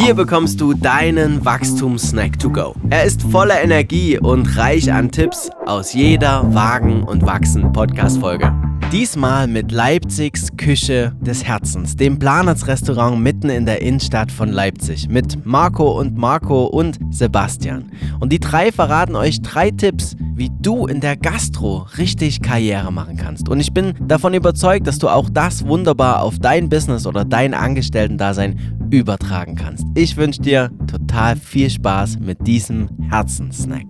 Hier bekommst du deinen Wachstumssnack to go. Er ist voller Energie und reich an Tipps aus jeder Wagen und Wachsen Podcast Folge. Diesmal mit Leipzigs Küche des Herzens, dem Planers Restaurant mitten in der Innenstadt von Leipzig mit Marco und Marco und Sebastian. Und die drei verraten euch drei Tipps, wie du in der Gastro richtig Karriere machen kannst. Und ich bin davon überzeugt, dass du auch das wunderbar auf dein Business oder dein Angestellten-Dasein übertragen kannst. Ich wünsche dir total viel Spaß mit diesem Herzenssnack.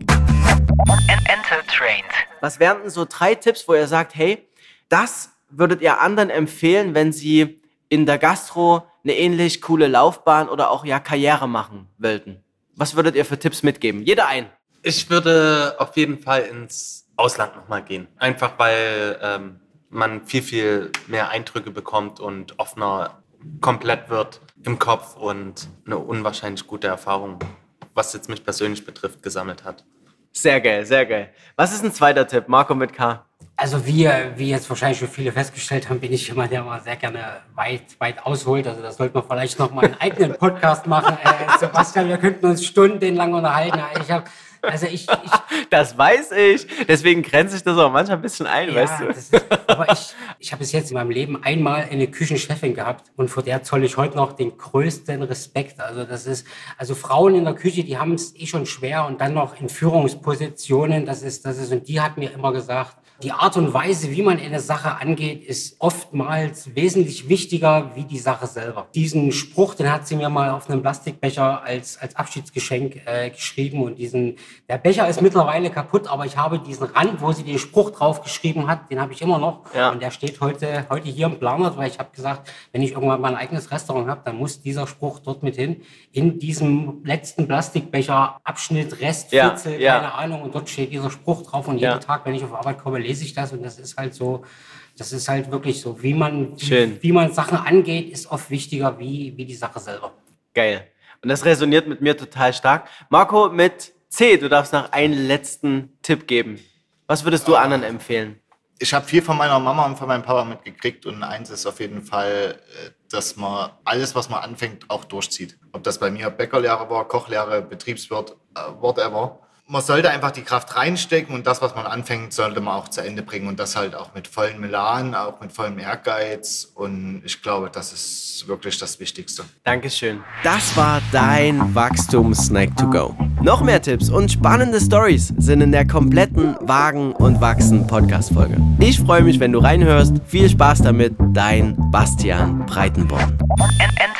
Was wären denn so drei Tipps, wo ihr sagt, hey, das würdet ihr anderen empfehlen, wenn sie in der Gastro eine ähnlich coole Laufbahn oder auch ja Karriere machen wollten? Was würdet ihr für Tipps mitgeben? Jeder ein. Ich würde auf jeden Fall ins Ausland nochmal gehen. Einfach weil ähm, man viel, viel mehr Eindrücke bekommt und offener komplett wird im Kopf und eine unwahrscheinlich gute Erfahrung, was jetzt mich persönlich betrifft, gesammelt hat. Sehr geil, sehr geil. Was ist ein zweiter Tipp? Marco mit K. Also wie, wie jetzt wahrscheinlich schon viele festgestellt haben, bin ich jemand, der mal sehr gerne weit, weit ausholt. Also das sollte man vielleicht noch mal einen eigenen Podcast machen. Äh, Sebastian, wir könnten uns stundenlang unterhalten. Ich habe also ich, ich, das weiß ich. Deswegen grenze ich das auch manchmal ein bisschen ein, ja, weißt du. Ist, aber ich, ich habe bis jetzt in meinem Leben einmal eine Küchenchefin gehabt und vor der zolle ich heute noch den größten Respekt. Also das ist, also Frauen in der Küche, die haben es eh schon schwer und dann noch in Führungspositionen. Das ist, das ist und die hat mir immer gesagt, die Art und Weise, wie man eine Sache angeht, ist oftmals wesentlich wichtiger wie die Sache selber. Diesen Spruch, den hat sie mir mal auf einem Plastikbecher als, als Abschiedsgeschenk äh, geschrieben und diesen, der Becher ist mittlerweile kaputt, aber ich habe diesen Rand, wo sie den Spruch drauf geschrieben hat, den habe ich immer noch ja. und der steht heute, heute hier im Planer, weil ich habe gesagt, wenn ich irgendwann mein eigenes Restaurant habe, dann muss dieser Spruch dort mit hin, in diesem letzten Plastikbecher Abschnitt, Rest, ja. Fitzel, ja. keine Ahnung und dort steht dieser Spruch drauf und jeden Tag, wenn ich auf Arbeit komme, lese ich das und das ist halt so, das ist halt wirklich so, wie man, Schön. wie man Sachen angeht, ist oft wichtiger wie, wie die Sache selber. Geil. Und das resoniert mit mir total stark. Marco, mit C, du darfst noch einen letzten Tipp geben. Was würdest du anderen empfehlen? Ich habe viel von meiner Mama und von meinem Papa mitgekriegt und eins ist auf jeden Fall, äh, dass man alles, was man anfängt, auch durchzieht. Ob das bei mir Bäckerlehre war, Kochlehre, Betriebswirt, äh, whatever man sollte einfach die Kraft reinstecken und das, was man anfängt, sollte man auch zu Ende bringen und das halt auch mit vollem Melan, auch mit vollem Ehrgeiz und ich glaube, das ist wirklich das Wichtigste. Dankeschön. Das war dein Wachstum-Snack to go. Noch mehr Tipps und spannende Stories sind in der kompletten Wagen und Wachsen Podcast-Folge. Ich freue mich, wenn du reinhörst. Viel Spaß damit, dein Bastian Breitenborn. Enter.